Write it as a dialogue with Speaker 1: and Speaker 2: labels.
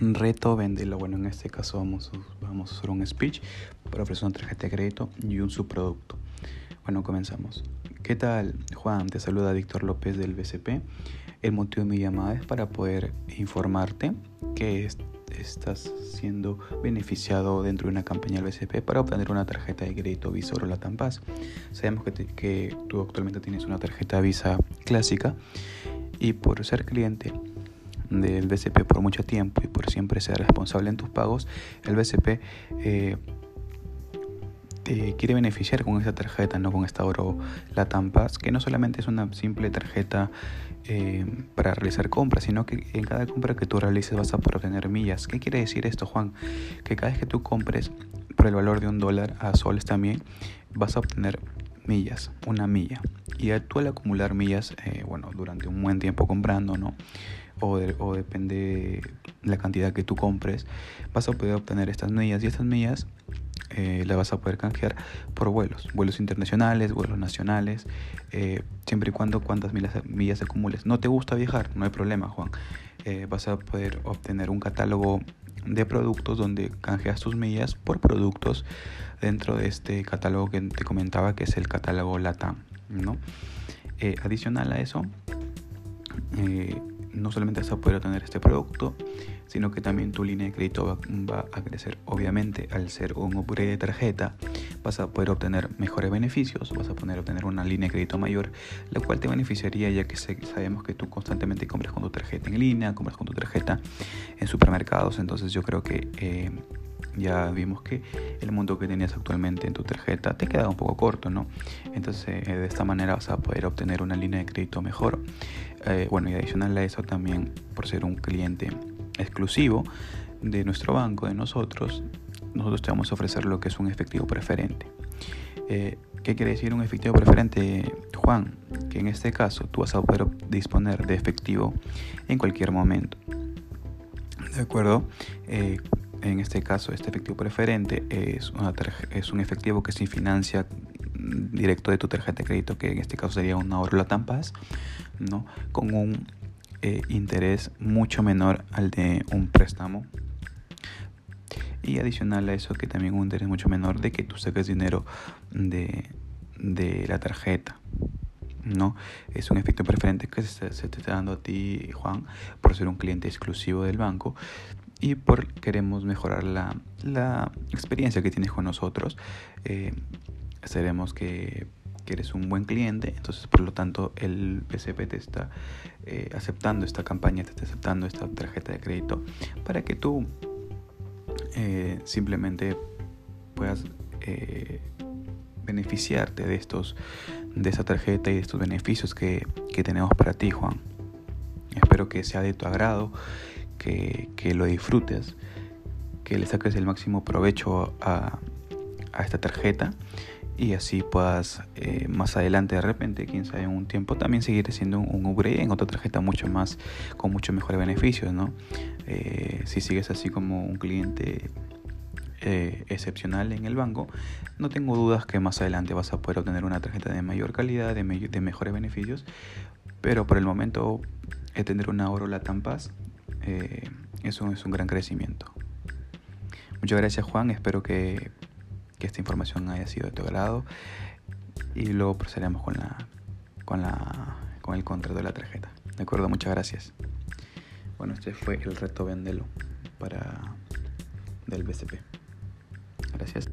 Speaker 1: reto, vendelo. Bueno, en este caso vamos, vamos a hacer un speech para ofrecer una tarjeta de crédito y un subproducto. Bueno, comenzamos. ¿Qué tal, Juan? Te saluda Víctor López del BCP. El motivo de mi llamada es para poder informarte que estás siendo beneficiado dentro de una campaña del BCP para obtener una tarjeta de crédito Visa o la Paz. Sabemos que, que tú actualmente tienes una tarjeta Visa clásica y por ser cliente del BCP por mucho tiempo y por siempre ser responsable en tus pagos, el BCP eh, te quiere beneficiar con esta tarjeta, no con esta oro la Pass, que no solamente es una simple tarjeta eh, para realizar compras, sino que en cada compra que tú realices vas a poder obtener millas. ¿Qué quiere decir esto, Juan? Que cada vez que tú compres por el valor de un dólar a soles también, vas a obtener millas, una milla. Y tú al acumular millas, eh, bueno, durante un buen tiempo comprando, ¿no? O, depende la cantidad que tú compres, vas a poder obtener estas millas y estas millas eh, vas a poder canjear por vuelos, vuelos internacionales, vuelos nacionales, eh, siempre y cuando cuantas millas, millas acumules. No te gusta viajar, no hay problema, Juan. Eh, vas a poder obtener un catálogo de productos donde canjeas tus millas por productos dentro de este catálogo que te comentaba que es el catálogo LATAM, ¿no? adicional a eso, no solamente vas a poder obtener este producto, sino que también tu línea de crédito va, a crecer. Obviamente, al ser un upgrade de tarjeta, vas a poder obtener mejores beneficios, vas a poder obtener una línea de crédito mayor, la cual te beneficiaría ya que sabemos que tú constantemente compras con tu tarjeta en línea, compras con tu tarjeta en supermercados, entonces yo creo que... Eh, ya vimos que el monto que tenías actualmente en tu tarjeta te queda un poco corto, ¿no? Entonces, eh, de esta manera vas a poder obtener una línea de crédito mejor. Eh, bueno, y adicional a eso también, por ser un cliente exclusivo de nuestro banco, de nosotros, nosotros te vamos a ofrecer lo que es un efectivo preferente. Eh, ¿Qué quiere decir un efectivo preferente, Juan? Que en este caso tú vas a poder disponer de efectivo en cualquier momento. ¿De acuerdo? En este caso, este efectivo preferente es, es un efectivo que se financia directo de tu tarjeta de crédito, que en este caso sería un ahorro la Paz, ¿no? con un eh, interés mucho menor al de un préstamo. Y adicional a eso, que también un interés mucho menor de que tú saques dinero de, de la tarjeta. ¿no? Es un efecto preferente que se, te está dando a ti, Juan, por ser un cliente exclusivo del banco y por queremos mejorar la, la experiencia que tienes con nosotros. Eh, sabemos que, que, eres un buen cliente, entonces por lo tanto el PCP te está eh, aceptando esta campaña, te está aceptando esta tarjeta de crédito para que tú eh, simplemente puedas eh, beneficiarte de estos de esta tarjeta y de estos beneficios que, que tenemos para ti, Juan. Espero que sea de tu agrado que, lo disfrutes, que le saques el máximo provecho a, esta tarjeta y así puedas eh, más adelante de repente, quién sabe, en un tiempo también seguir siendo un, upgrade en otra tarjeta mucho más, con mucho mejores beneficios, ¿no? Eh, si sigues así como un cliente eh, excepcional en el banco, no tengo dudas que más adelante vas a poder obtener una tarjeta de mayor calidad, de, mejores beneficios, pero por el momento tener una Oro la Paz eh, eso es un gran crecimiento. Muchas gracias Juan, espero que, esta información haya sido de tu agrado y luego procederemos con, la, con, la, con el contrato de la tarjeta. De acuerdo, muchas gracias. Bueno, este fue el reto Vendelo para del BCP. Gracias.